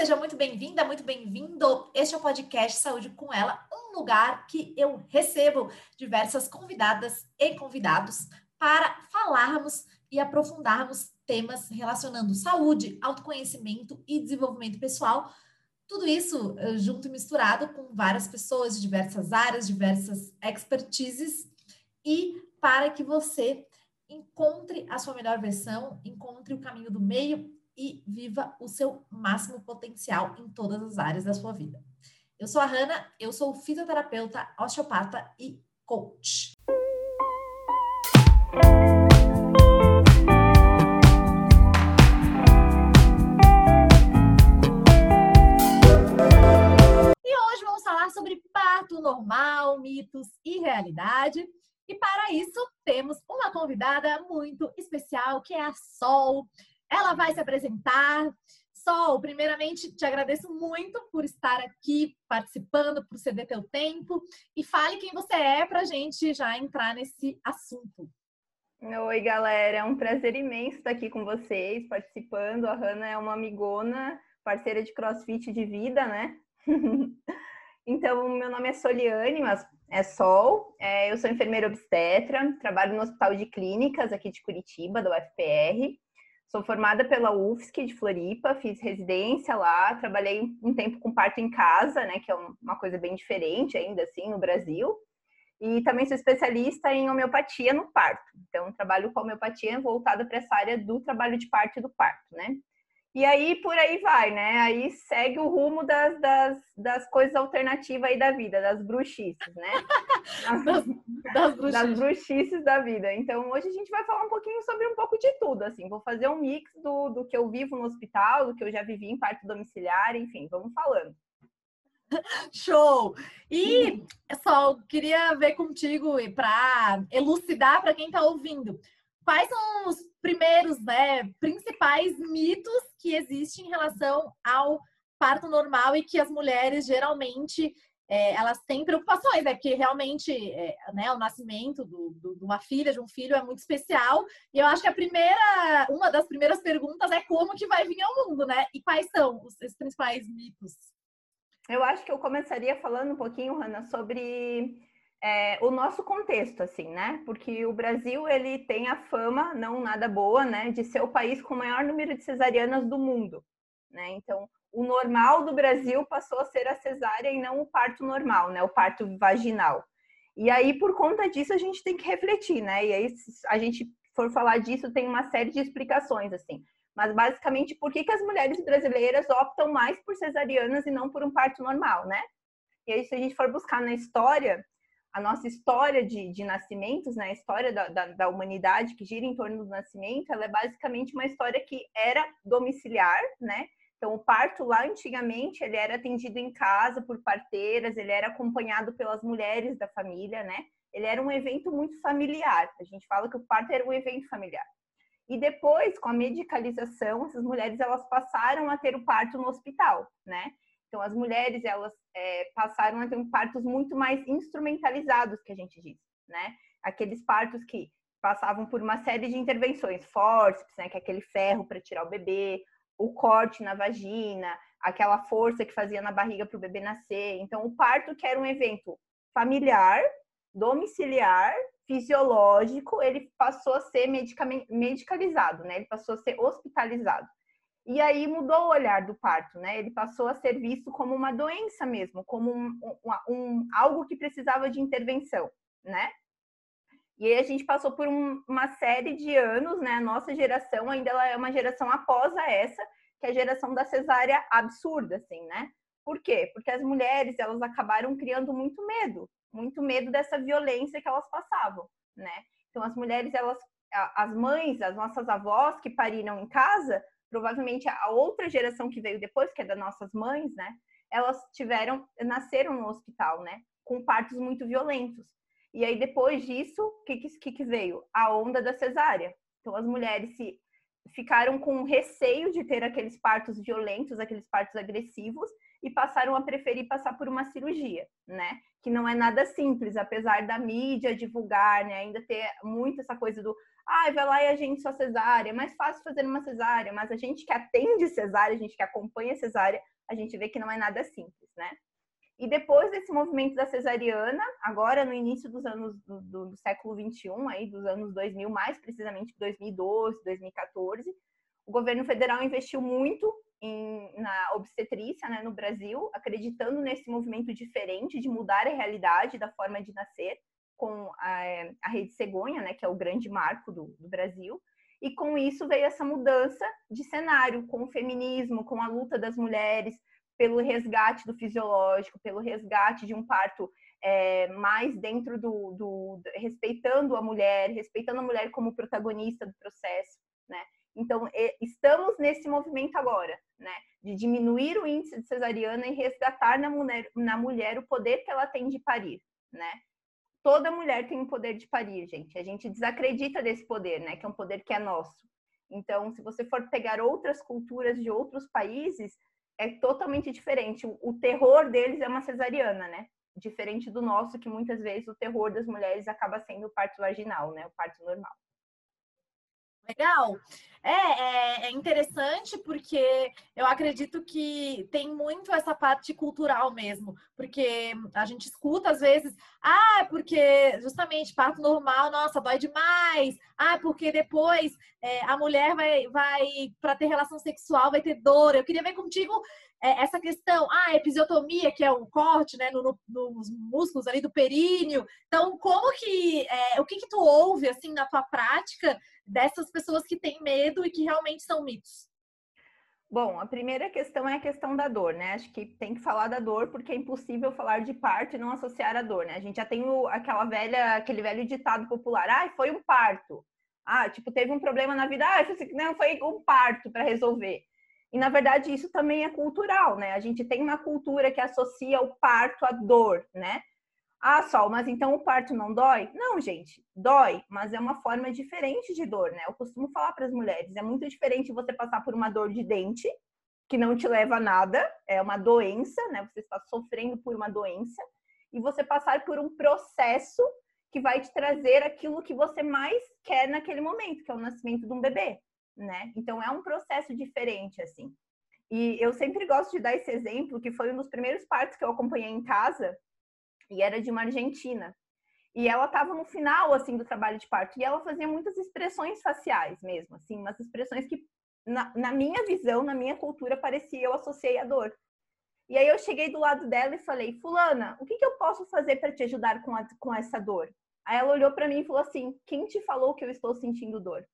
seja muito bem-vinda, muito bem-vindo. Este é o podcast Saúde com Ela, um lugar que eu recebo diversas convidadas e convidados para falarmos e aprofundarmos temas relacionando saúde, autoconhecimento e desenvolvimento pessoal. Tudo isso eh, junto e misturado com várias pessoas de diversas áreas, diversas expertises e para que você encontre a sua melhor versão, encontre o caminho do meio e viva o seu máximo potencial em todas as áreas da sua vida. Eu sou a Hanna, eu sou fisioterapeuta, osteopata e coach. E hoje vamos falar sobre parto normal, mitos e realidade. E para isso, temos uma convidada muito especial, que é a Sol. Ela vai se apresentar. Sol, primeiramente, te agradeço muito por estar aqui participando, por ceder teu tempo. E fale quem você é para a gente já entrar nesse assunto. Oi, galera. É um prazer imenso estar aqui com vocês, participando. A Hanna é uma amigona, parceira de crossfit de vida, né? então, meu nome é Soliane, mas é Sol, é, eu sou enfermeira obstetra, trabalho no Hospital de Clínicas aqui de Curitiba, da UFPR. Sou formada pela UFSC de Floripa, fiz residência lá, trabalhei um tempo com parto em casa, né, que é uma coisa bem diferente ainda assim no Brasil. E também sou especialista em homeopatia no parto. Então, trabalho com homeopatia voltada para essa área do trabalho de parto e do parto, né? E aí, por aí vai, né? Aí segue o rumo das, das, das coisas alternativas aí da vida, das bruxices, né? das, das, bruxices. das bruxices da vida. Então, hoje a gente vai falar um pouquinho sobre um pouco de tudo, assim. Vou fazer um mix do, do que eu vivo no hospital, do que eu já vivi em parto domiciliar, enfim, vamos falando. Show! E só queria ver contigo para elucidar para quem está ouvindo. Quais são os primeiros, né, principais mitos que existem em relação ao parto normal e que as mulheres geralmente é, elas têm preocupações, né? Porque realmente é, né, o nascimento do, do, de uma filha, de um filho é muito especial. E eu acho que a primeira, uma das primeiras perguntas é como que vai vir ao mundo, né? E quais são os, os principais mitos? Eu acho que eu começaria falando um pouquinho, Hanna, sobre é, o nosso contexto, assim, né? Porque o Brasil ele tem a fama, não nada boa, né, de ser o país com o maior número de cesarianas do mundo, né? Então, o normal do Brasil passou a ser a cesárea e não o parto normal, né? O parto vaginal. E aí, por conta disso, a gente tem que refletir, né? E aí, se a gente for falar disso, tem uma série de explicações, assim. Mas, basicamente, por que, que as mulheres brasileiras optam mais por cesarianas e não por um parto normal, né? E aí, se a gente for buscar na história, a nossa história de, de nascimentos, né, a história da, da, da, humanidade que gira em torno do nascimento, ela é basicamente uma história que era domiciliar, né? Então, o parto lá antigamente, ele era atendido em casa por parteiras, ele era acompanhado pelas mulheres da família, né? Ele era um evento muito familiar. A gente fala que o parto era um evento familiar. E depois, com a medicalização, essas mulheres elas passaram a ter o parto no hospital, né? Então, as mulheres, elas é, passaram a ter partos muito mais instrumentalizados, que a gente diz, né? Aqueles partos que passavam por uma série de intervenções, forceps, né? Que é aquele ferro para tirar o bebê, o corte na vagina, aquela força que fazia na barriga para o bebê nascer. Então, o parto, que era um evento familiar, domiciliar, fisiológico, ele passou a ser medicalizado, né? Ele passou a ser hospitalizado. E aí mudou o olhar do parto, né? Ele passou a ser visto como uma doença mesmo, como um, um, um algo que precisava de intervenção, né? E aí a gente passou por um, uma série de anos, né? A nossa geração ainda ela é uma geração após a essa, que é a geração da cesárea absurda, assim, né? Por quê? Porque as mulheres elas acabaram criando muito medo, muito medo dessa violência que elas passavam, né? Então as mulheres elas as mães, as nossas avós que pariram em casa, provavelmente a outra geração que veio depois, que é das nossas mães, né? Elas tiveram, nasceram no hospital, né? Com partos muito violentos. E aí, depois disso, o que, que, que veio? A onda da cesárea. Então, as mulheres se ficaram com receio de ter aqueles partos violentos, aqueles partos agressivos, e passaram a preferir passar por uma cirurgia, né? Que não é nada simples, apesar da mídia divulgar, né? Ainda ter muito essa coisa do, ah, vai lá e a gente só cesárea, é mais fácil fazer uma cesárea, mas a gente que atende cesárea, a gente que acompanha cesárea, a gente vê que não é nada simples, né? E depois desse movimento da cesariana, agora no início dos anos do, do, século 21, aí dos anos 2000, mais precisamente 2012, 2014, o governo federal investiu muito em, na obstetrícia né, no Brasil, acreditando nesse movimento diferente de mudar a realidade da forma de nascer, com a, a rede cegonha, né, que é o grande marco do, do Brasil. E com isso veio essa mudança de cenário, com o feminismo, com a luta das mulheres pelo resgate do fisiológico, pelo resgate de um parto é, mais dentro do, do, respeitando a mulher, respeitando a mulher como protagonista do processo, né? Então, estamos nesse movimento agora, né? De diminuir o índice de cesariana e resgatar na mulher, na mulher o poder que ela tem de parir, né? Toda mulher tem o poder de parir, gente. A gente desacredita desse poder, né? Que é um poder que é nosso. Então, se você for pegar outras culturas de outros países, é totalmente diferente. O, o terror deles é uma cesariana, né? Diferente do nosso, que muitas vezes o terror das mulheres acaba sendo o parto vaginal, né? O parto normal. Legal. É, é, é, interessante porque eu acredito que tem muito essa parte cultural mesmo, porque a gente escuta às vezes, ah, porque justamente parto normal, nossa, dói demais, ah, porque depois é, a mulher vai, vai para ter relação sexual, vai ter dor. Eu queria ver contigo é, essa questão, ah, episiotomia, que é um corte, né, no, no, nos músculos ali do períneo. Então, como que, é, o que que tu ouve, assim, na tua prática dessas pessoas que têm medo e que realmente são mitos? Bom, a primeira questão é a questão da dor, né? Acho que tem que falar da dor porque é impossível falar de parto e não associar a dor, né? A gente já tem o, aquela velha, aquele velho ditado popular, ah, foi um parto. Ah, tipo, teve um problema na vida, ah, não, foi um parto para resolver. E na verdade isso também é cultural, né? A gente tem uma cultura que associa o parto à dor, né? Ah, Sol, mas então o parto não dói? Não, gente, dói, mas é uma forma diferente de dor, né? Eu costumo falar para as mulheres, é muito diferente você passar por uma dor de dente, que não te leva a nada, é uma doença, né? Você está sofrendo por uma doença, e você passar por um processo que vai te trazer aquilo que você mais quer naquele momento, que é o nascimento de um bebê, né? Então é um processo diferente, assim. E eu sempre gosto de dar esse exemplo, que foi um dos primeiros partos que eu acompanhei em casa, e era de uma argentina. E ela estava no final, assim, do trabalho de parto. E ela fazia muitas expressões faciais mesmo, assim, umas expressões que, na, na minha visão, na minha cultura, parecia eu associei a dor. E aí eu cheguei do lado dela e falei, fulana, o que, que eu posso fazer para te ajudar com, a, com essa dor? Aí ela olhou para mim e falou assim, quem te falou que eu estou sentindo dor?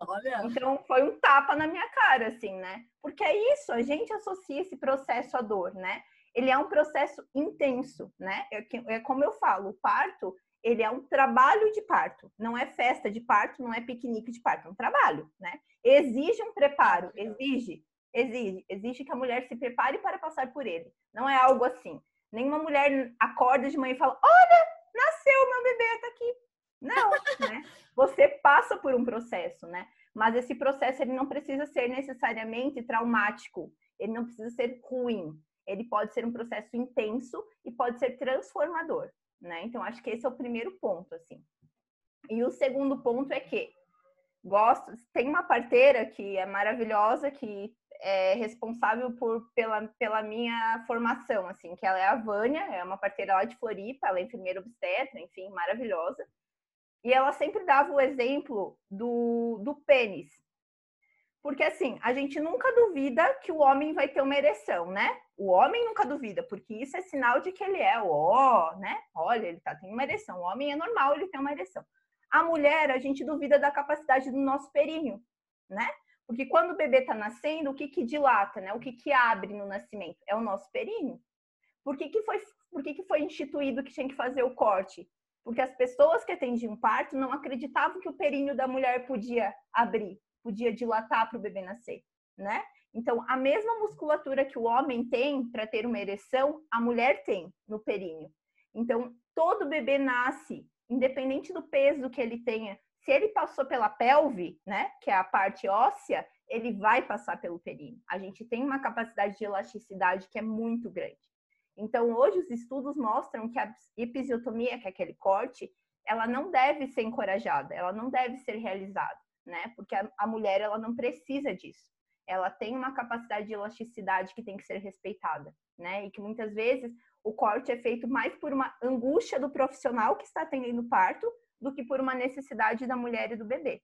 Olha. Então foi um tapa na minha cara, assim, né? Porque é isso, a gente associa esse processo à dor, né? ele é um processo intenso, né? É, é como eu falo, o parto, ele é um trabalho de parto, não é festa de parto, não é piquenique de parto, é um trabalho, né? Exige um preparo, exige, exige, exige que a mulher se prepare para passar por ele. Não é algo assim. Nenhuma mulher acorda de manhã e fala: "Olha, nasceu meu bebê tá aqui". Não, né? Você passa por um processo, né? Mas esse processo ele não precisa ser necessariamente traumático, ele não precisa ser ruim, ele pode ser um processo intenso e pode ser transformador, né? Então acho que esse é o primeiro ponto, assim. E o segundo ponto é que gosto, tem uma parteira que é maravilhosa, que é responsável por, pela, pela minha formação, assim, que ela é a Vânia, é uma parteira lá de Floripa, ela é enfermeira obstetra, enfim, maravilhosa. E ela sempre dava o exemplo do, do pênis, porque assim, a gente nunca duvida que o homem vai ter uma ereção, né? O homem nunca duvida, porque isso é sinal de que ele é, ó, né? Olha, ele tá tendo uma ereção. O homem é normal, ele tem uma ereção. A mulher, a gente duvida da capacidade do nosso períneo, né? Porque quando o bebê tá nascendo, o que que dilata, né? O que que abre no nascimento? É o nosso períneo. Por que que foi, por que que foi instituído que tinha que fazer o corte? Porque as pessoas que atendiam parto não acreditavam que o períneo da mulher podia abrir podia dilatar para o bebê nascer, né? Então, a mesma musculatura que o homem tem para ter uma ereção, a mulher tem no períneo. Então, todo bebê nasce, independente do peso que ele tenha, Se ele passou pela pelve, né, que é a parte óssea, ele vai passar pelo períneo. A gente tem uma capacidade de elasticidade que é muito grande. Então, hoje os estudos mostram que a episiotomia, que é aquele corte, ela não deve ser encorajada, ela não deve ser realizada, né? Porque a, a mulher ela não precisa disso. Ela tem uma capacidade de elasticidade que tem que ser respeitada, né? E que muitas vezes o corte é feito mais por uma angústia do profissional que está atendendo parto do que por uma necessidade da mulher e do bebê.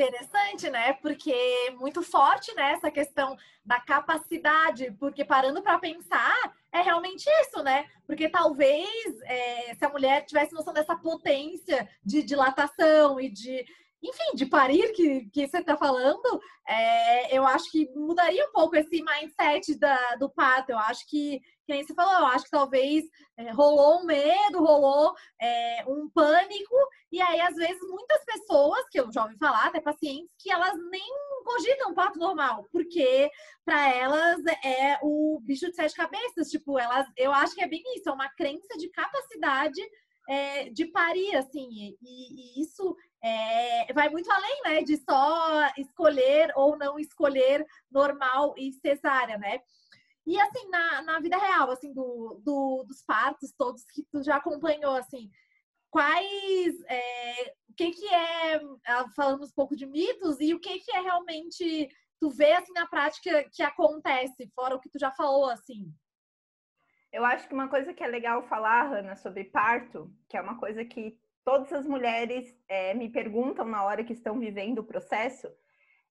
Interessante, né? Porque muito forte né, essa questão da capacidade, porque parando para pensar, é realmente isso, né? Porque talvez é, se a mulher tivesse noção dessa potência de dilatação e de enfim, de parir que, que você está falando, é, eu acho que mudaria um pouco esse mindset da, do parto. Eu acho que, que nem você falou, eu acho que talvez é, rolou um medo, rolou é, um pânico, e aí, às vezes, muitas pessoas, que eu já ouvi falar, até pacientes, que elas nem cogitam parto normal, porque para elas é o bicho de sete cabeças. Tipo, elas, eu acho que é bem isso, é uma crença de capacidade é, de parir, assim, e, e isso é, vai muito além, né, de só escolher ou não escolher normal e cesárea, né? E assim, na, na vida real, assim, do, do, dos partos todos que tu já acompanhou, assim, quais, é, o que que é, ah, falando um pouco de mitos, e o que que é realmente, tu vê, assim, na prática que acontece, fora o que tu já falou, assim? Eu acho que uma coisa que é legal falar, Hanna, sobre parto, que é uma coisa que todas as mulheres é, me perguntam na hora que estão vivendo o processo,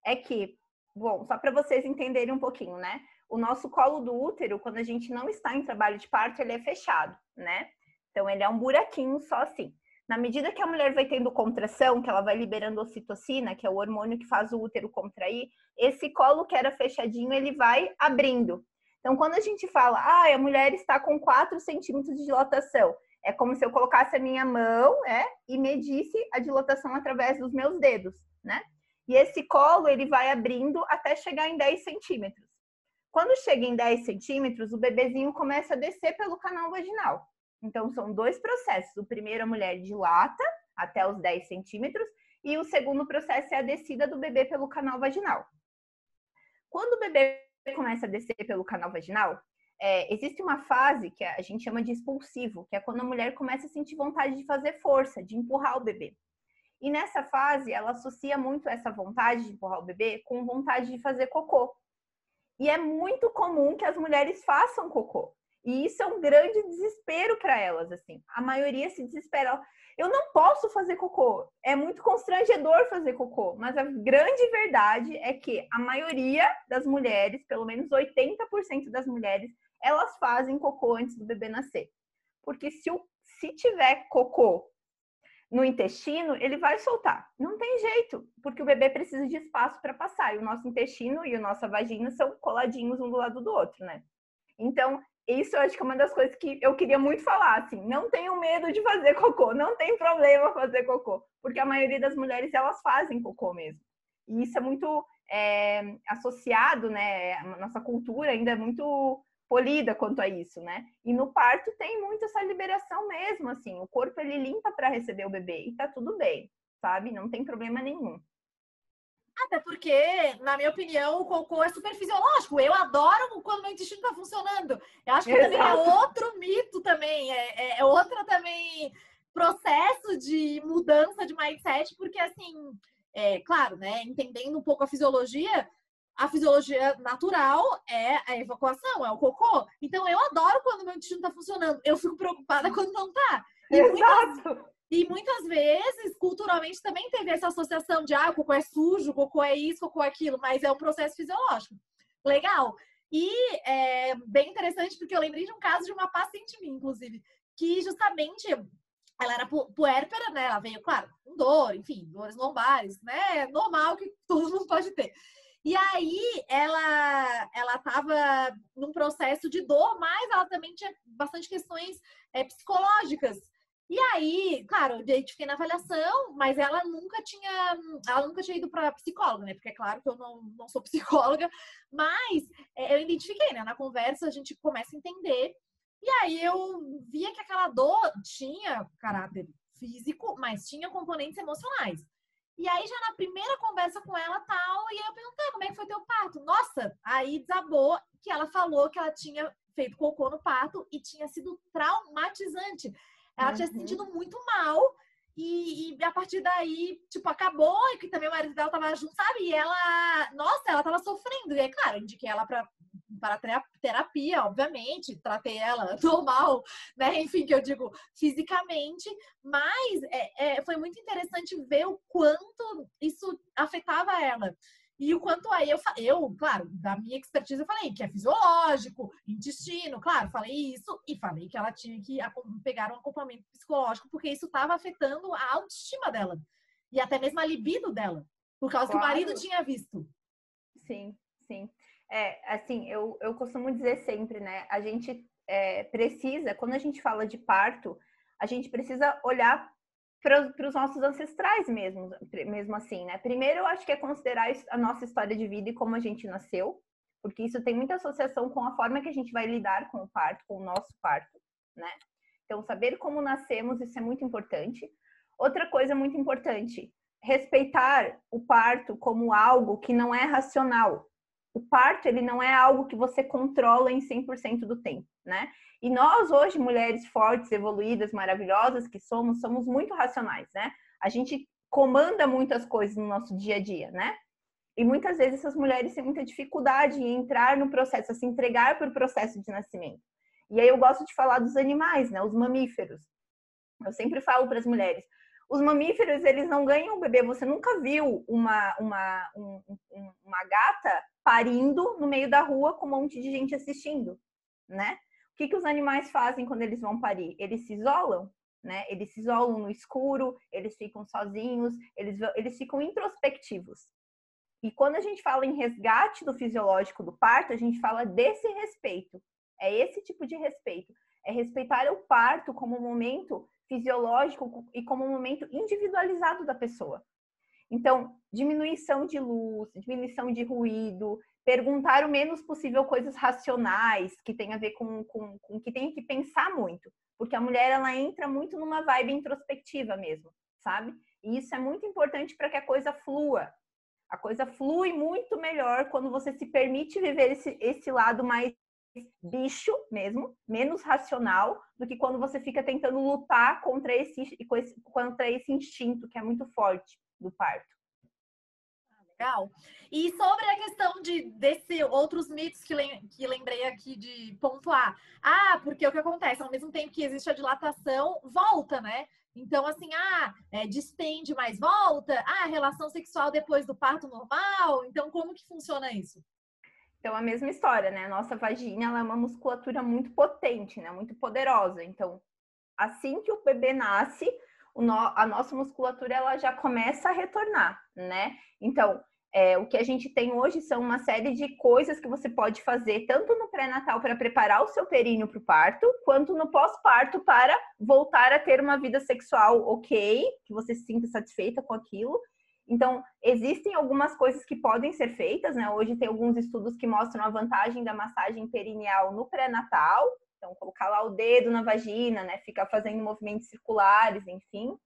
é que, bom, só para vocês entenderem um pouquinho, né? O nosso colo do útero, quando a gente não está em trabalho de parto, ele é fechado, né? Então, ele é um buraquinho só assim. Na medida que a mulher vai tendo contração, que ela vai liberando ocitocina, que é o hormônio que faz o útero contrair, esse colo que era fechadinho, ele vai abrindo. Então, quando a gente fala, ah, a mulher está com 4 centímetros de dilatação, é como se eu colocasse a minha mão é, e medisse a dilatação através dos meus dedos, né? E esse colo, ele vai abrindo até chegar em 10 centímetros. Quando chega em 10 centímetros, o bebezinho começa a descer pelo canal vaginal. Então, são dois processos. O primeiro, a mulher dilata até os 10 centímetros, e o segundo processo é a descida do bebê pelo canal vaginal. Quando o bebê começa a descer pelo canal vaginal, é, existe uma fase que a gente chama de expulsivo, que é quando a mulher começa a sentir vontade de fazer força, de empurrar o bebê. E nessa fase, ela associa muito essa vontade de empurrar o bebê com vontade de fazer cocô. E é muito comum que as mulheres façam cocô. E isso é um grande desespero para elas, assim. A maioria se desespera. Eu não posso fazer cocô. É muito constrangedor fazer cocô. Mas a grande verdade é que a maioria das mulheres, pelo menos 80% das mulheres, elas fazem cocô antes do bebê nascer. Porque se, o, se tiver cocô no intestino, ele vai soltar. Não tem jeito, porque o bebê precisa de espaço para passar. E o nosso intestino e a nossa vagina são coladinhos um do lado do outro, né? Então, isso eu acho que é uma das coisas que eu queria muito falar, assim, não tenham medo de fazer cocô, não tem problema fazer cocô, porque a maioria das mulheres, elas fazem cocô mesmo. E isso é muito é, associado, né, a nossa cultura ainda é muito polida quanto a isso, né? E no parto tem muito essa liberação mesmo, assim, o corpo ele limpa para receber o bebê e tá tudo bem, sabe? Não tem problema nenhum. Até porque, na minha opinião, o cocô é super fisiológico. Eu adoro quando meu intestino tá funcionando. Eu acho que Exato. também é outro mito também, é, é, é outro também processo de mudança de mindset, porque assim, é claro, né? Entendendo um pouco a fisiologia, a fisiologia natural é a evacuação, é o cocô. Então eu adoro quando meu intestino tá funcionando. Eu fico preocupada quando não tá. E Exato. Muitas, e muitas vezes, culturalmente, também teve essa associação de ah, o cocô é sujo, o cocô é isso, o cocô é aquilo, mas é um processo fisiológico. Legal. E é bem interessante porque eu lembrei de um caso de uma paciente minha, inclusive, que justamente ela era puérpera, né? Ela veio, claro, com dor, enfim, dores lombares, né? Normal que todo mundo pode ter. E aí ela ela estava num processo de dor, mas ela também tinha bastante questões é, psicológicas. E aí, claro, eu identifiquei na avaliação, mas ela nunca tinha, ela nunca tinha ido para psicóloga, né? Porque é claro que eu não, não sou psicóloga, mas é, eu identifiquei, né? Na conversa a gente começa a entender. E aí eu via que aquela dor tinha caráter físico, mas tinha componentes emocionais. E aí, já na primeira conversa com ela, tal, e eu perguntei, como é que foi teu parto? Nossa, aí desabou que ela falou que ela tinha feito cocô no parto e tinha sido traumatizante. Ela uhum. tinha se sentido muito mal e, e, a partir daí, tipo, acabou e que também o marido dela tava junto, sabe? E ela, nossa, ela tava sofrendo. E é claro, indiquei ela pra, para terapia, obviamente, tratei ela normal, né? Enfim, que eu digo fisicamente, mas é, é, foi muito interessante ver o quanto isso afetava ela. E o quanto aí eu, eu, claro, da minha expertise, eu falei que é fisiológico, intestino, claro, falei isso e falei que ela tinha que pegar um acompanhamento psicológico, porque isso estava afetando a autoestima dela e até mesmo a libido dela, por causa claro. que o marido tinha visto. Sim, sim. É, assim, eu, eu costumo dizer sempre, né? A gente é, precisa, quando a gente fala de parto, a gente precisa olhar para os nossos ancestrais mesmo, mesmo assim, né? Primeiro, eu acho que é considerar a nossa história de vida e como a gente nasceu, porque isso tem muita associação com a forma que a gente vai lidar com o parto, com o nosso parto, né? Então, saber como nascemos, isso é muito importante. Outra coisa muito importante, respeitar o parto como algo que não é racional. O parto, ele não é algo que você controla em 100% do tempo, né? E nós, hoje, mulheres fortes, evoluídas, maravilhosas que somos, somos muito racionais, né? A gente comanda muitas coisas no nosso dia a dia, né? E muitas vezes essas mulheres têm muita dificuldade em entrar no processo, a se entregar para o processo de nascimento. E aí eu gosto de falar dos animais, né? Os mamíferos. Eu sempre falo para as mulheres, os mamíferos, eles não ganham o bebê. Você nunca viu uma, uma, um, uma gata parindo no meio da rua com um monte de gente assistindo, né? Que, que os animais fazem quando eles vão parir? Eles se isolam, né? Eles se isolam no escuro, eles ficam sozinhos, eles, eles ficam introspectivos. E quando a gente fala em resgate do fisiológico do parto, a gente fala desse respeito. É esse tipo de respeito. É respeitar o parto como um momento fisiológico e como um momento individualizado da pessoa. Então, diminuição de luz, diminuição de ruído, perguntar o menos possível coisas racionais, que tem a ver com, com, com que tem que pensar muito. Porque a mulher, ela entra muito numa vibe introspectiva mesmo, sabe? E isso é muito importante para que a coisa flua. A coisa flui muito melhor quando você se permite viver esse, esse lado mais bicho mesmo, menos racional, do que quando você fica tentando lutar contra esse, contra esse instinto que é muito forte do parto legal. E sobre a questão de desse outros mitos que, lem, que lembrei aqui de pontuar. Ah, porque o que acontece? Ao mesmo tempo que existe a dilatação, volta, né? Então, assim, ah, é, distende, mas volta. Ah, relação sexual depois do parto normal. Então, como que funciona isso? Então, a mesma história, né? Nossa vagina ela é uma musculatura muito potente, né? Muito poderosa. Então, assim que o bebê nasce, a nossa musculatura ela já começa a retornar, né? Então, é, o que a gente tem hoje são uma série de coisas que você pode fazer, tanto no pré-natal para preparar o seu períneo para o parto, quanto no pós-parto para voltar a ter uma vida sexual ok, que você se sinta satisfeita com aquilo. Então, existem algumas coisas que podem ser feitas, né? Hoje tem alguns estudos que mostram a vantagem da massagem perineal no pré-natal, então, colocar lá o dedo na vagina, né? Ficar fazendo movimentos circulares, enfim.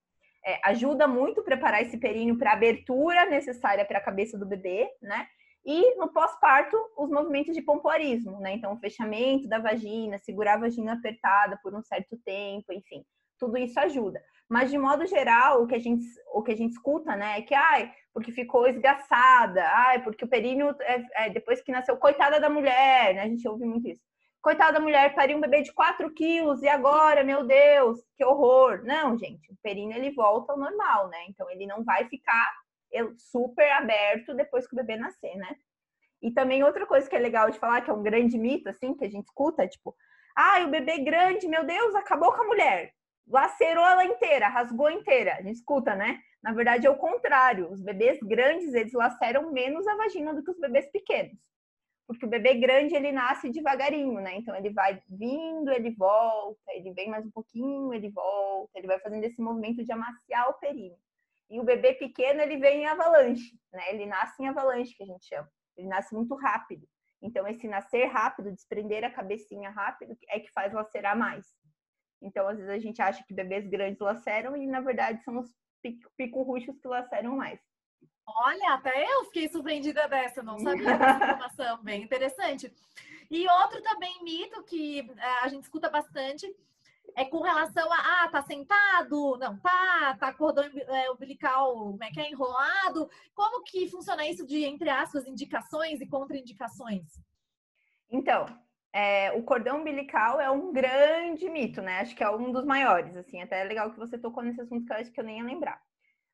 É, ajuda muito preparar esse períneo para a abertura necessária para a cabeça do bebê, né? E no pós-parto, os movimentos de pompoarismo, né? Então, o fechamento da vagina, segurar a vagina apertada por um certo tempo, enfim, tudo isso ajuda. Mas, de modo geral, o que a gente, o que a gente escuta, né, é que, ai, porque ficou esgaçada, ai, porque o períneo, é, é, depois que nasceu, coitada da mulher, né? A gente ouve muito isso coitada da mulher, pariu um bebê de 4 quilos e agora, meu Deus, que horror. Não, gente, o períneo ele volta ao normal, né? Então ele não vai ficar super aberto depois que o bebê nascer, né? E também outra coisa que é legal de falar, que é um grande mito, assim, que a gente escuta, tipo, ah, o bebê grande, meu Deus, acabou com a mulher. Lacerou ela inteira, rasgou inteira. A gente escuta, né? Na verdade é o contrário. Os bebês grandes, eles laceram menos a vagina do que os bebês pequenos porque o bebê grande ele nasce devagarinho, né? Então ele vai vindo, ele volta, ele vem mais um pouquinho, ele volta, ele vai fazendo esse movimento de amaciar o períneo. E o bebê pequeno ele vem em avalanche, né? Ele nasce em avalanche, que a gente chama. Ele nasce muito rápido. Então esse nascer rápido, desprender a cabecinha rápido, é que faz lacerar mais. Então, às vezes a gente acha que bebês grandes laceram e, na verdade, são os pico-ruchos que laceram mais. Olha, até eu fiquei surpreendida dessa, não sabia dessa informação, bem interessante. E outro também mito que é, a gente escuta bastante é com relação a, ah, tá sentado, não tá, tá cordão é, umbilical, como é que é, enrolado. Como que funciona isso de, entre aspas, indicações e contraindicações? Então, é, o cordão umbilical é um grande mito, né? Acho que é um dos maiores, assim. Até é legal que você tocou nesse assunto que eu acho que eu nem ia lembrar.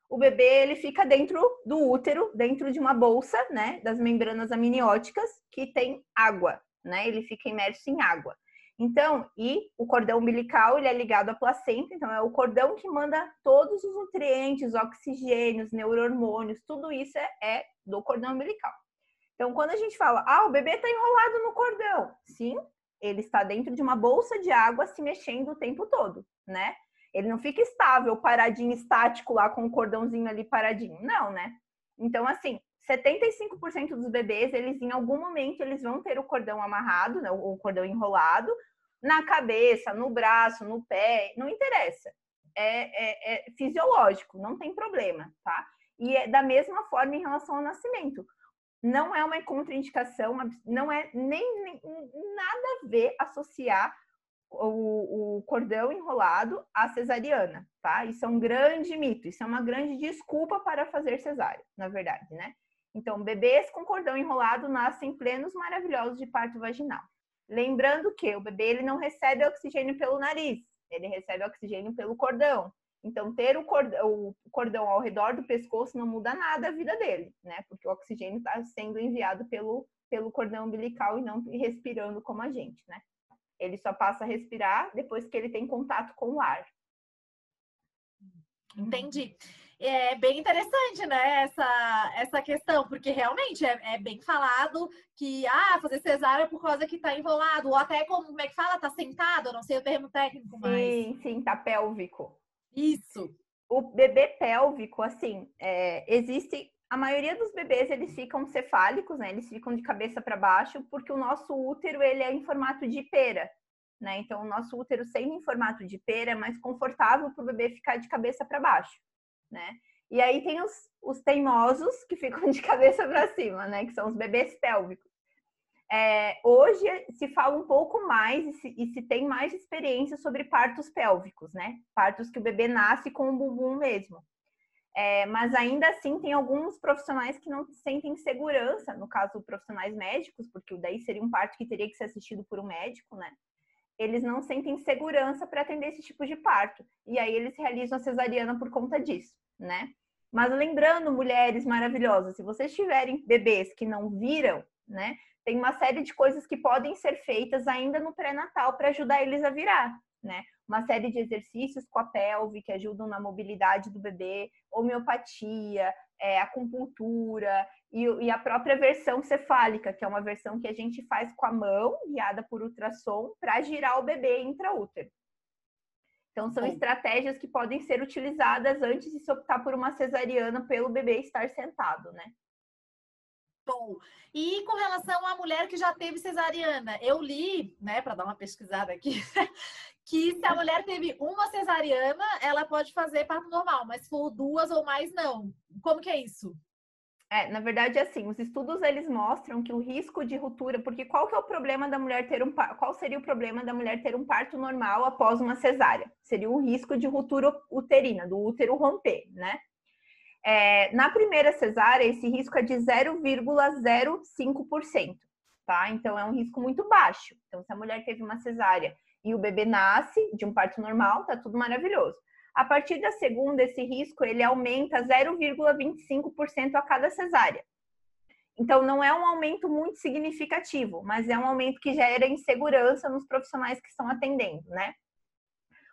O bebê, ele fica dentro do útero, dentro de uma bolsa, né? Das membranas amnióticas, que tem água, né? Ele fica imerso em água. Então, e o cordão umbilical, ele é ligado à placenta, então é o cordão que manda todos os nutrientes, oxigênios, neurohormônios, tudo isso é, é do cordão umbilical. Então, quando a gente fala, ah, o bebê está enrolado no cordão, sim, ele está dentro de uma bolsa de água se mexendo o tempo todo, né? Ele não fica estável, paradinho, estático lá com o cordãozinho ali paradinho, não, né? Então, assim, 75% dos bebês, eles em algum momento eles vão ter o cordão amarrado, né, o cordão enrolado na cabeça, no braço, no pé, não interessa. É, é, é fisiológico, não tem problema, tá? E é da mesma forma em relação ao nascimento. Não é uma contraindicação, não é nem, nem nada a ver associar o, o, cordão enrolado à cesariana, tá? Isso é um grande mito, isso é uma grande desculpa para fazer cesárea, na verdade, né? Então, bebês com cordão enrolado nascem plenos maravilhosos de parto vaginal. Lembrando que o bebê ele não recebe oxigênio pelo nariz, ele recebe oxigênio pelo cordão. Então, ter o cordão, o cordão ao redor do pescoço não muda nada a vida dele, né? Porque o oxigênio está sendo enviado pelo, pelo cordão umbilical e não respirando como a gente, né? Ele só passa a respirar depois que ele tem contato com o ar. Entendi é bem interessante, né, essa, essa questão, porque realmente é, é, bem falado que, ah, fazer cesárea por causa que tá enrolado, ou até como, como é que fala, tá sentado, eu não sei o termo técnico mais. Sim, sim, tá pélvico. Isso. O bebê pélvico, assim, é, existe, a maioria dos bebês, eles ficam cefálicos, né, eles ficam de cabeça para baixo, porque o nosso útero, ele é em formato de pera, né, então o nosso útero sendo em formato de pera é mais confortável para o bebê ficar de cabeça para baixo né? E aí tem os, os teimosos que ficam de cabeça para cima, né? Que são os bebês pélvicos. É, hoje se fala um pouco mais e se, e se, tem mais experiência sobre partos pélvicos, né? Partos que o bebê nasce com o bumbum mesmo. É, mas ainda assim tem alguns profissionais que não sentem segurança, no caso profissionais médicos, porque daí seria um parto que teria que ser assistido por um médico, né? eles não sentem segurança para atender esse tipo de parto. E aí eles realizam a cesariana por conta disso, né? Mas lembrando, mulheres maravilhosas, se vocês tiverem bebês que não viram, né? Tem uma série de coisas que podem ser feitas ainda no pré-natal para ajudar eles a virar, né? Uma série de exercícios com a pelve que ajudam na mobilidade do bebê, homeopatia, é, acupuntura, e, e, a própria versão cefálica, que é uma versão que a gente faz com a mão, guiada por ultrassom, para girar o bebê intraútero. Então, são estratégias que podem ser utilizadas antes de se optar por uma cesariana pelo bebê estar sentado, né? Bom, e com relação à mulher que já teve cesariana, eu li, né, para dar uma pesquisada aqui, que se a mulher teve uma cesariana, ela pode fazer parto normal, mas se for duas ou mais, não. Como que é isso? É, na verdade, assim, os estudos eles mostram que o risco de ruptura, porque qual que é o problema da mulher ter um qual seria o problema da mulher ter um parto normal após uma cesárea? Seria o risco de ruptura uterina, do útero romper, né? É, na primeira cesárea, esse risco é de 0,05%, tá? Então é um risco muito baixo. Então, se a mulher teve uma cesárea e o bebê nasce de um parto normal, tá tudo maravilhoso. A partir da segunda, esse risco ele aumenta 0,25% a cada cesárea. Então, não é um aumento muito significativo, mas é um aumento que gera insegurança nos profissionais que estão atendendo, né?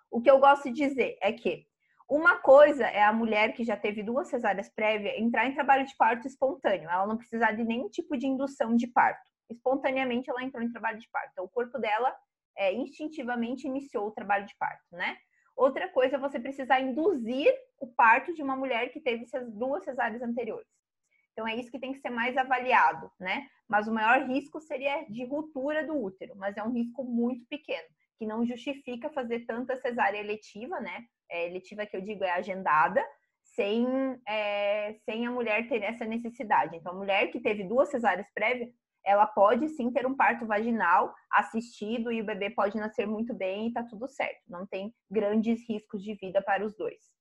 O que eu gosto de dizer é que uma coisa é a mulher que já teve duas cesáreas prévias entrar em trabalho de parto espontâneo, ela não precisar de nenhum tipo de indução de parto. Espontaneamente ela entrou em trabalho de parto. Então, o corpo dela é, instintivamente iniciou o trabalho de parto, né? Outra coisa é você precisar induzir o parto de uma mulher que teve duas cesáreas anteriores. Então é isso que tem que ser mais avaliado, né? Mas o maior risco seria de ruptura do útero, mas é um risco muito pequeno, que não justifica fazer tanta cesárea eletiva, né? É, eletiva que eu digo é agendada, sem, é, sem a mulher ter essa necessidade. Então, a mulher que teve duas cesáreas prévias, ela pode sim ter um parto vaginal assistido e o bebê pode nascer muito bem e tá tudo certo. Não tem grandes riscos de vida para os dois.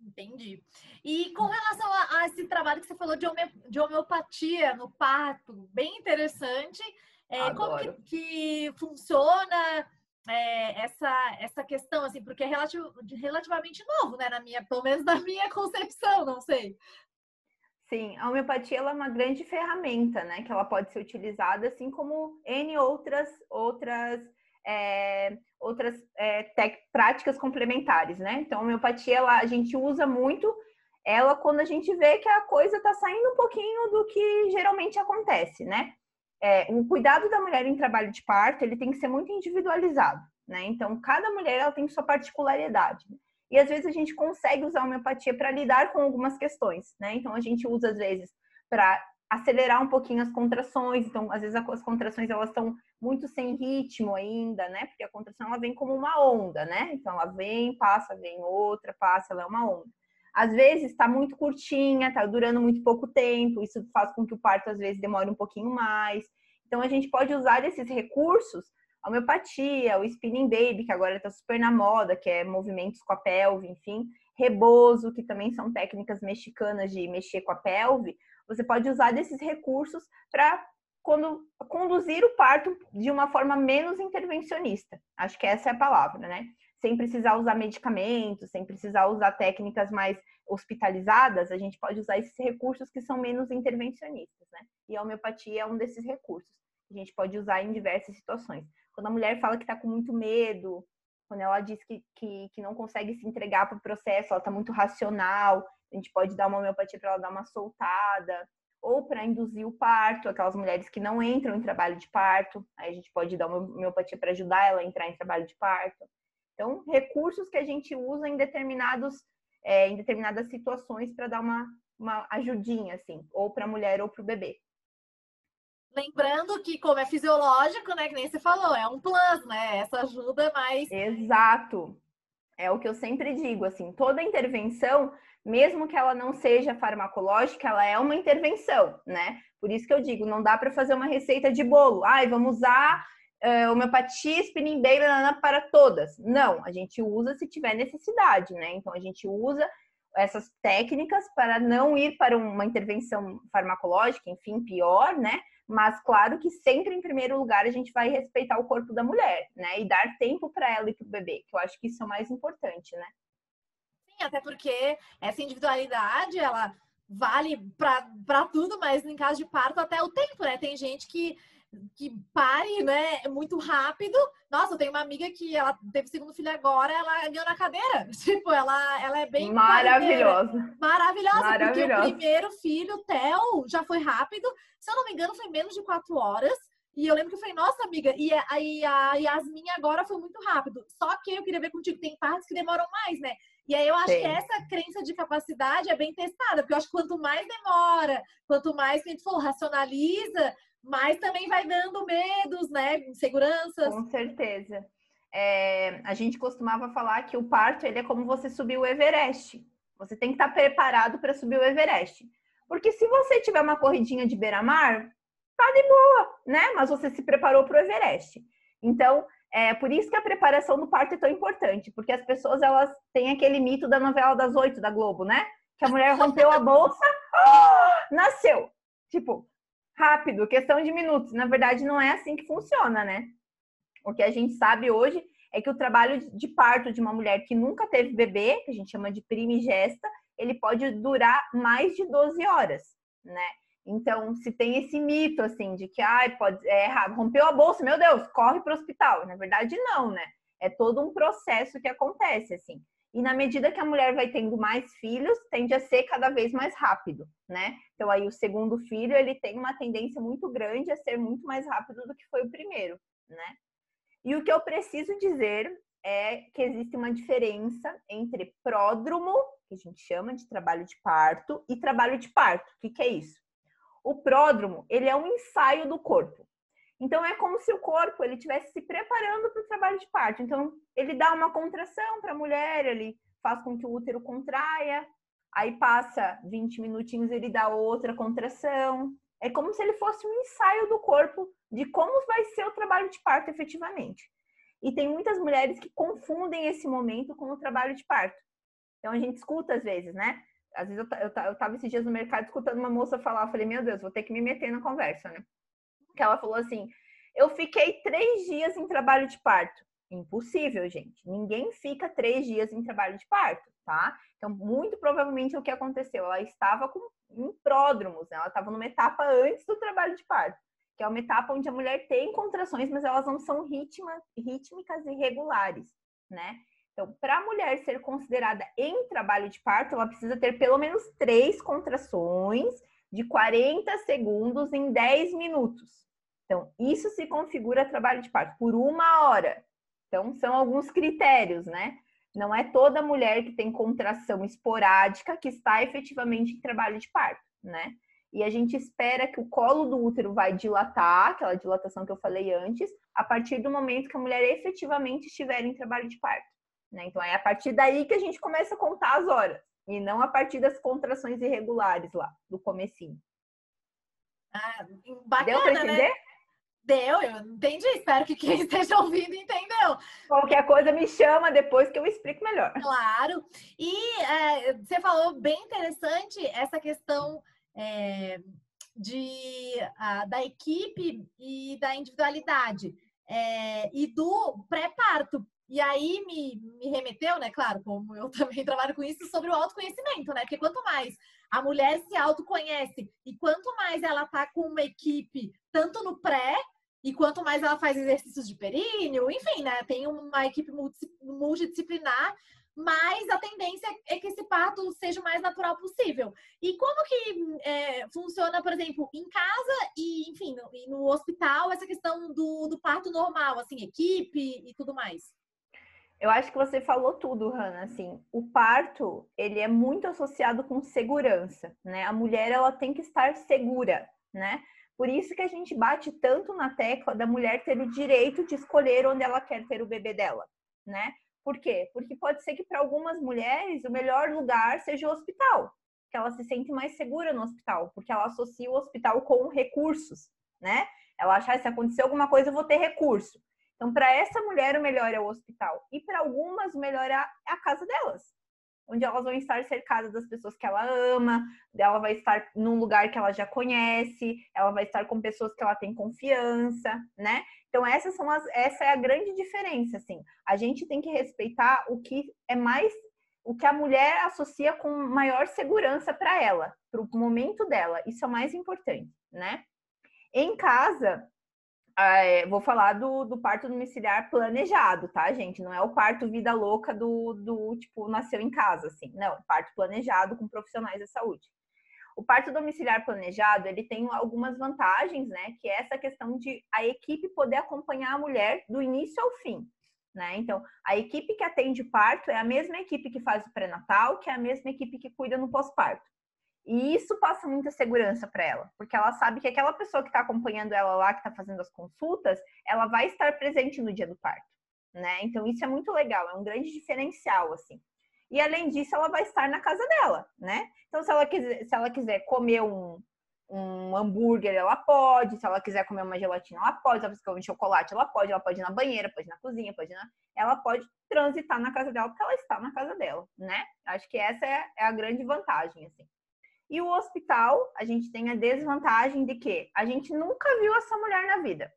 Entendi. E com relação a, a esse trabalho que você falou de, home, de homeopatia no parto, bem interessante. É, como que, que funciona é, essa, essa questão, assim, porque é relativ, relativamente novo, né? Na minha, pelo menos na minha concepção, não sei. Sim, a homeopatia é uma grande ferramenta, né? Que ela pode ser utilizada, assim como N outras, outras, é, outras é, tec, práticas complementares, né? Então, a homeopatia, ela, a gente usa muito ela quando a gente vê que a coisa está saindo um pouquinho do que geralmente acontece, né? É, o cuidado da mulher em trabalho de parto, ele tem que ser muito individualizado, né? Então, cada mulher, ela tem sua particularidade. E às vezes a gente consegue usar a homeopatia para lidar com algumas questões, né? Então a gente usa às vezes para acelerar um pouquinho as contrações. Então, às vezes as contrações elas estão muito sem ritmo ainda, né? Porque a contração ela vem como uma onda, né? Então ela vem, passa, vem outra, passa, ela é uma onda. Às vezes está muito curtinha, está durando muito pouco tempo, isso faz com que o parto às vezes demore um pouquinho mais. Então a gente pode usar esses recursos a homeopatia, o spinning baby, que agora está super na moda, que é movimentos com a pelve, enfim, rebozo, que também são técnicas mexicanas de mexer com a pelve, você pode usar desses recursos para quando conduzir o parto de uma forma menos intervencionista. Acho que essa é a palavra, né? Sem precisar usar medicamentos, sem precisar usar técnicas mais hospitalizadas, a gente pode usar esses recursos que são menos intervencionistas, né? E a homeopatia é um desses recursos que a gente pode usar em diversas situações. Quando a mulher fala que está com muito medo, quando ela diz que, que, que não consegue se entregar para o processo, ela está muito racional, a gente pode dar uma homeopatia para ela dar uma soltada, ou para induzir o parto, aquelas mulheres que não entram em trabalho de parto, aí a gente pode dar uma homeopatia para ajudar ela a entrar em trabalho de parto. Então, recursos que a gente usa em determinados é, em determinadas situações para dar uma, uma ajudinha, assim, ou para a mulher ou para o bebê. Lembrando que, como é fisiológico, né? Que nem você falou, é um plus, né? Essa ajuda mais. Exato. É o que eu sempre digo, assim, toda intervenção, mesmo que ela não seja farmacológica, ela é uma intervenção, né? Por isso que eu digo, não dá para fazer uma receita de bolo. Ai, vamos usar uh, homeopatia, spinning baby para todas. Não, a gente usa se tiver necessidade, né? Então a gente usa essas técnicas para não ir para uma intervenção farmacológica, enfim, pior, né? Mas claro que sempre em primeiro lugar a gente vai respeitar o corpo da mulher, né? E dar tempo para ela e para o bebê, que eu acho que isso é o mais importante, né? Sim, até porque essa individualidade, ela vale para tudo, mas em caso de parto até o tempo, né? Tem gente que que pare, né, muito rápido. Nossa, eu tenho uma amiga que ela teve segundo filho agora, ela ganhou na cadeira. Tipo, ela, ela é bem maravilhosa. Maravilhosa, Maravilhosa, porque o primeiro filho, o Theo, já foi rápido. Se eu não me engano, foi menos de quatro horas. E eu lembro que eu falei, nossa, amiga, e a, e a Yasmin agora foi muito rápido. Só que eu queria ver contigo, tem partes que demoram mais, né? E aí eu acho Sim. que essa crença de capacidade é bem testada, porque eu acho que quanto mais demora, quanto mais a gente for racionaliza, mas também vai dando medos, né? Inseguranças. Com certeza. É, a gente costumava falar que o parto ele é como você subir o Everest. Você tem que estar preparado para subir o Everest. Porque se você tiver uma corridinha de beira-mar, tá de boa, né? Mas você se preparou para o Everest. Então, é por isso que a preparação do parto é tão importante, porque as pessoas elas têm aquele mito da novela das oito da Globo, né? Que a mulher rompeu a bolsa, oh, nasceu. Tipo, rápido, questão de minutos. Na verdade, não é assim que funciona, né? O que a gente sabe hoje é que o trabalho de parto de uma mulher que nunca teve bebê, que a gente chama de primigesta, ele pode durar mais de 12 horas, né? Então, se tem esse mito, assim, de que, ai, pode, é rompeu a bolsa, meu Deus, corre para o hospital. Na verdade, não, né? É todo um processo que acontece, assim. E na medida que a mulher vai tendo mais filhos, tende a ser cada vez mais rápido, né? Então aí o segundo filho, ele tem uma tendência muito grande a ser muito mais rápido do que foi o primeiro, né? E o que eu preciso dizer é que existe uma diferença entre pródromo, que a gente chama de trabalho de parto, e trabalho de parto. O que, que é isso? O pródromo, ele é um ensaio do corpo. Então é como se o corpo ele estivesse se preparando para o trabalho de parto. Então ele dá uma contração para a mulher, ele faz com que o útero contraia, aí passa 20 minutinhos ele dá outra contração. É como se ele fosse um ensaio do corpo de como vai ser o trabalho de parto efetivamente. E tem muitas mulheres que confundem esse momento com o trabalho de parto. Então a gente escuta às vezes, né? Às vezes eu, eu, eu tava esses dias no mercado escutando uma moça falar, eu falei, meu Deus, vou ter que me meter na conversa, né? Que ela falou assim: eu fiquei três dias em trabalho de parto. Impossível, gente. Ninguém fica três dias em trabalho de parto, tá? Então, muito provavelmente o que aconteceu? Ela estava com em pródromos, né? ela estava numa etapa antes do trabalho de parto, que é uma etapa onde a mulher tem contrações, mas elas não são ritma, rítmicas e regulares, né? Então, para a mulher ser considerada em trabalho de parto, ela precisa ter pelo menos três contrações de 40 segundos em 10 minutos. Então, isso se configura trabalho de parto por uma hora. Então, são alguns critérios, né? Não é toda mulher que tem contração esporádica que está efetivamente em trabalho de parto, né? E a gente espera que o colo do útero vai dilatar, aquela dilatação que eu falei antes, a partir do momento que a mulher efetivamente estiver em trabalho de parto. Né? Então é a partir daí que a gente começa a contar as horas, e não a partir das contrações irregulares lá, do comecinho. Ah, bacana, Deu para né? entender? Né? Deu, eu entendi. Espero que quem esteja ouvindo entendeu. Qualquer coisa me chama depois que eu explico melhor. Claro. E é, você falou bem interessante essa questão é, de, a, da equipe e da individualidade é, e do pré-parto. E aí me, me remeteu, né, claro, como eu também trabalho com isso, sobre o autoconhecimento, né? Porque quanto mais a mulher se autoconhece e quanto mais ela tá com uma equipe, tanto no pré, e quanto mais ela faz exercícios de períneo, enfim, né? Tem uma equipe multidisciplinar, mais a tendência é que esse parto seja o mais natural possível. E como que é, funciona, por exemplo, em casa e, enfim, no, e no hospital, essa questão do, do parto normal, assim, equipe e tudo mais? Eu acho que você falou tudo, Hanna. Assim, o parto ele é muito associado com segurança, né? A mulher ela tem que estar segura, né? Por isso que a gente bate tanto na tecla da mulher ter o direito de escolher onde ela quer ter o bebê dela, né? Por quê? Porque pode ser que para algumas mulheres o melhor lugar seja o hospital, que ela se sente mais segura no hospital, porque ela associa o hospital com recursos, né? Ela acha, ah, se acontecer alguma coisa, eu vou ter recurso. Então, para essa mulher, o melhor é o hospital. E para algumas, o melhor é a casa delas onde elas vão estar cercadas das pessoas que ela ama, ela vai estar num lugar que ela já conhece, ela vai estar com pessoas que ela tem confiança, né? Então essas são as, essa é a grande diferença, assim. A gente tem que respeitar o que é mais o que a mulher associa com maior segurança para ela, para o momento dela. Isso é o mais importante, né? Em casa, é, vou falar do, do, parto domiciliar planejado, tá, gente? Não é o parto vida louca do, do tipo, nasceu em casa, assim. Não, parto planejado com profissionais da saúde. O parto domiciliar planejado, ele tem algumas vantagens, né? Que é essa questão de a equipe poder acompanhar a mulher do início ao fim, né? Então, a equipe que atende parto é a mesma equipe que faz o pré-natal, que é a mesma equipe que cuida no pós-parto. E isso passa muita segurança para ela, porque ela sabe que aquela pessoa que está acompanhando ela lá, que está fazendo as consultas, ela vai estar presente no dia do parto, né? Então isso é muito legal, é um grande diferencial assim. E além disso, ela vai estar na casa dela, né? Então se ela quiser, se ela quiser comer um, um hambúrguer, ela pode. Se ela quiser comer uma gelatina, ela pode. Se ela quiser comer chocolate, ela pode. Ela pode ir na banheira, pode ir na cozinha, pode ir na... Ela pode transitar na casa dela, porque ela está na casa dela, né? Acho que essa é, é a grande vantagem, assim. E o hospital, a gente tem a desvantagem de que a gente nunca viu essa mulher na vida.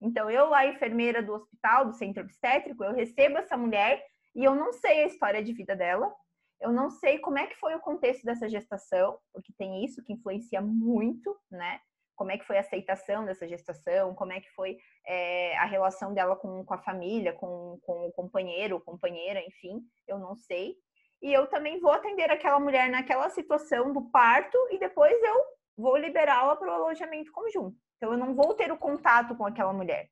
Então, eu lá, enfermeira do hospital, do centro obstétrico, eu recebo essa mulher e eu não sei a história de vida dela, eu não sei como é que foi o contexto dessa gestação, porque tem isso que influencia muito, né? Como é que foi a aceitação dessa gestação, como é que foi é, a relação dela com, com a família, com, com o companheiro, companheira, enfim, eu não sei e eu também vou atender aquela mulher naquela situação do parto e depois eu vou liberá-la para o alojamento conjunto. Então eu não vou ter o contato com aquela mulher.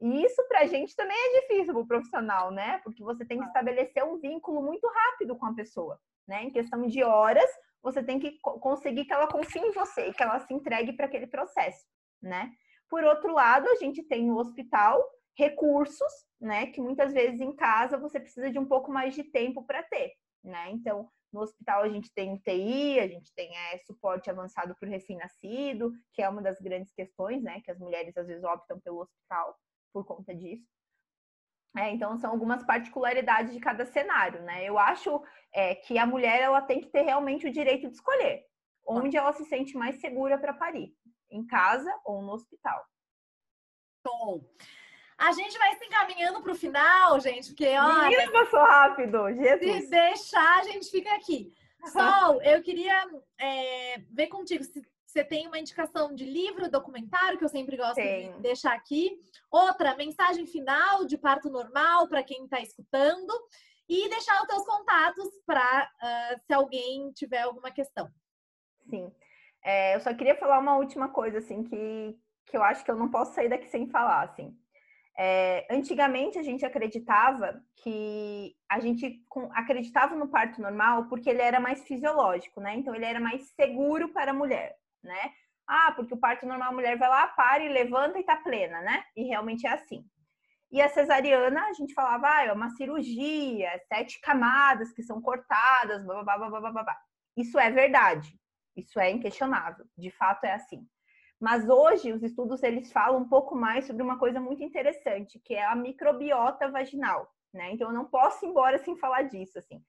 E isso para a gente também é difícil para o profissional, né? Porque você tem que estabelecer um vínculo muito rápido com a pessoa, né? Em questão de horas, você tem que conseguir que ela confie em você e que ela se entregue para aquele processo, né? Por outro lado, a gente tem no hospital recursos, né, que muitas vezes em casa você precisa de um pouco mais de tempo para ter, né? Então, no hospital a gente tem UTI, a gente tem é, suporte avançado para o recém-nascido, que é uma das grandes questões, né, que as mulheres às vezes optam pelo hospital por conta disso. É, então são algumas particularidades de cada cenário, né? Eu acho é, que a mulher ela tem que ter realmente o direito de escolher onde ela se sente mais segura para parir, em casa ou no hospital. Bom, a gente vai se encaminhando para o final, gente, porque olha. Menina, passou rápido, Jesus. Se deixar, a gente fica aqui. Sol, eu queria é, ver contigo se você tem uma indicação de livro, documentário, que eu sempre gosto Sim. de deixar aqui. Outra, mensagem final de parto normal para quem está escutando. E deixar os teus contatos para uh, ah, se alguém tiver alguma questão. Sim. É, eu só queria falar uma última coisa, assim, que, que eu acho que eu não posso sair daqui sem falar, assim. É, antigamente a gente acreditava que a gente acreditava no parto normal porque ele era mais fisiológico, né? Então ele era mais seguro para a mulher, né? Ah, porque o parto normal a mulher vai lá, para e levanta e tá plena, né? E realmente é assim. E a cesariana, a gente falava, ah, é uma cirurgia, sete camadas que são cortadas, blá, blá, blá, blá, blá, blá. Isso é verdade. Isso é inquestionável. De fato é assim. Mas hoje os estudos eles falam um pouco mais sobre uma coisa muito interessante, que é a microbiota vaginal, né? Então eu não posso ir embora sem falar disso, assim.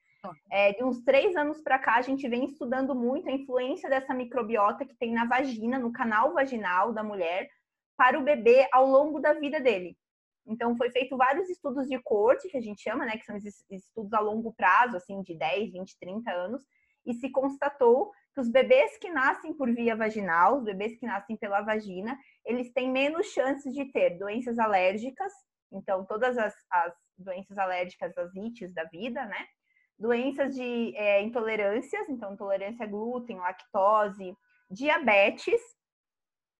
É, de uns três anos para cá, a gente vem estudando muito a influência dessa microbiota que tem na vagina, no canal vaginal da mulher, para o bebê ao longo da vida dele. Então, foi feito vários estudos de corte, que a gente chama, né, que são estudos a longo prazo, assim, de 10, 20, 30 anos, e se constatou que os bebês que nascem por via vaginal, os bebês que nascem pela vagina, eles têm menos chances de ter doenças alérgicas, então todas as, as doenças alérgicas, as ites da vida, né? Doenças de é, intolerâncias, então intolerância a glúten, lactose, diabetes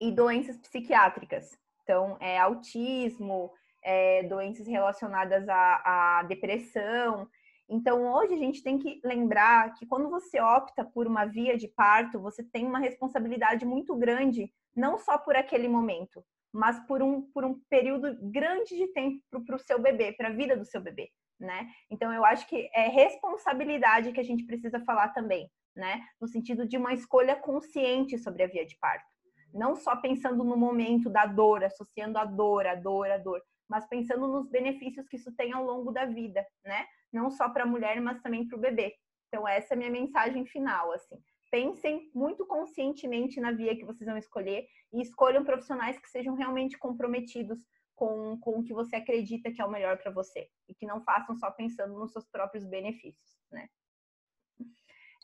e doenças psiquiátricas. Então, é, autismo, é, doenças relacionadas à, à depressão, então, hoje a gente tem que lembrar que quando você opta por uma via de parto, você tem uma responsabilidade muito grande, não só por aquele momento, mas por um, por um período grande de tempo para o seu bebê, para a vida do seu bebê, né? Então, eu acho que é responsabilidade que a gente precisa falar também, né? No sentido de uma escolha consciente sobre a via de parto. Não só pensando no momento da dor, associando a dor, a dor, a dor, mas pensando nos benefícios que isso tem ao longo da vida, né? não só para a mulher, mas também para o bebê. Então, essa é a minha mensagem final, assim. Pensem muito conscientemente na via que vocês vão escolher e escolham profissionais que sejam realmente comprometidos com, com o que você acredita que é o melhor para você e que não façam só pensando nos seus próprios benefícios, né?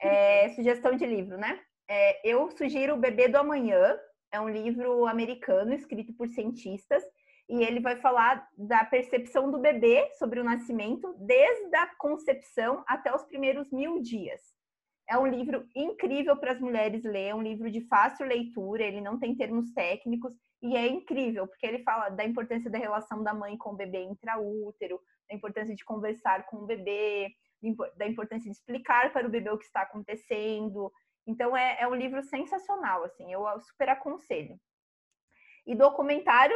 É, sugestão de livro, né? É, eu sugiro O Bebê do Amanhã, é um livro americano escrito por cientistas e ele vai falar da percepção do bebê sobre o nascimento, desde a concepção até os primeiros mil dias. É um livro incrível para as mulheres ler, é um livro de fácil leitura, ele não tem termos técnicos e é incrível, porque ele fala da importância da relação da mãe com o bebê intraútero, da importância de conversar com o bebê, da importância de explicar para o bebê o que está acontecendo. Então é, é um livro sensacional, assim, eu super aconselho. E documentário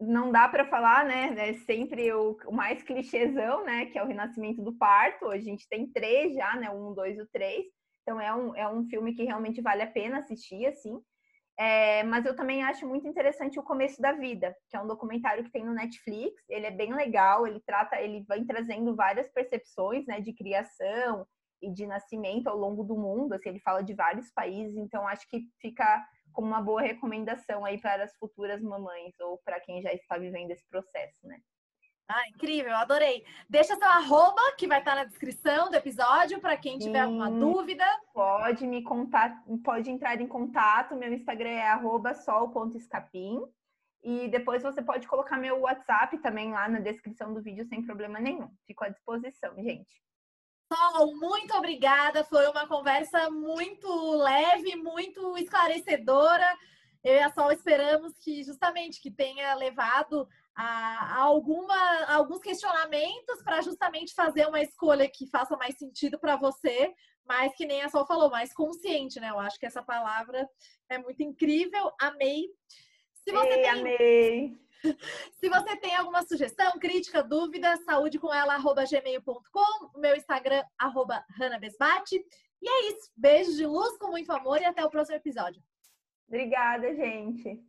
não dá para falar, né? É sempre o, o, mais clichêzão, né? Que é o Renascimento do Parto. A gente tem três já, né? Um, dois e três. Então é um, é um filme que realmente vale a pena assistir, assim. É, mas eu também acho muito interessante o Começo da Vida, que é um documentário que tem no Netflix. Ele é bem legal, ele trata, ele vai trazendo várias percepções, né, de criação e de nascimento ao longo do mundo. Assim, ele fala de vários países, então acho que fica como uma boa recomendação aí para as futuras mamães ou para quem já está vivendo esse processo, né? Ah, incrível, adorei. Deixa seu arroba, que vai estar na descrição do episódio, para quem tiver Sim, alguma dúvida. Pode me contar, pode entrar em contato. Meu Instagram é arroba sol.escapim. E depois você pode colocar meu WhatsApp também lá na descrição do vídeo sem problema nenhum. Fico à disposição, gente. Sol, muito obrigada. Foi uma conversa muito leve, muito esclarecedora. Eu e a Sol esperamos que justamente que tenha levado a, a alguma, a alguns questionamentos para justamente fazer uma escolha que faça mais sentido para você, mas que nem a Sol falou, mais consciente, né? Eu acho que essa palavra é muito incrível. Amei. Se você Ei, tem... amei! Se você tem alguma sugestão, crítica, dúvida, saúde com ela, gmail.com, meu Instagram, arroba Besbate. E é isso. Beijo de luz com muito amor e até o próximo episódio. Obrigada, gente.